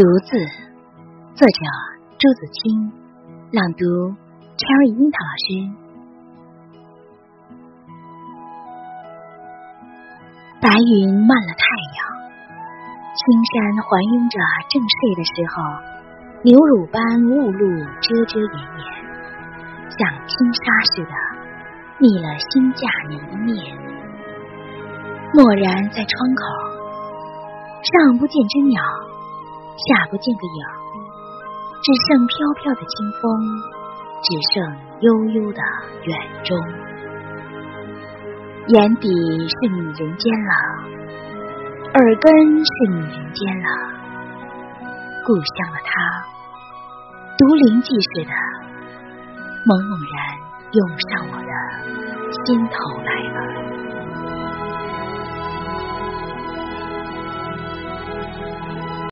独自，作者朱自清，朗读 Cherry 樱桃老师。白云漫了太阳，青山环拥着正睡的时候，牛乳般雾露遮遮掩掩，像轻纱似的密了新嫁娘的面。蓦然在窗口，上不见只鸟。下不见个影，只剩飘飘的清风，只剩悠悠的远钟。眼底是女人间了，耳根是女人间了，故乡的她，独灵记似的，猛猛然涌上我的心头。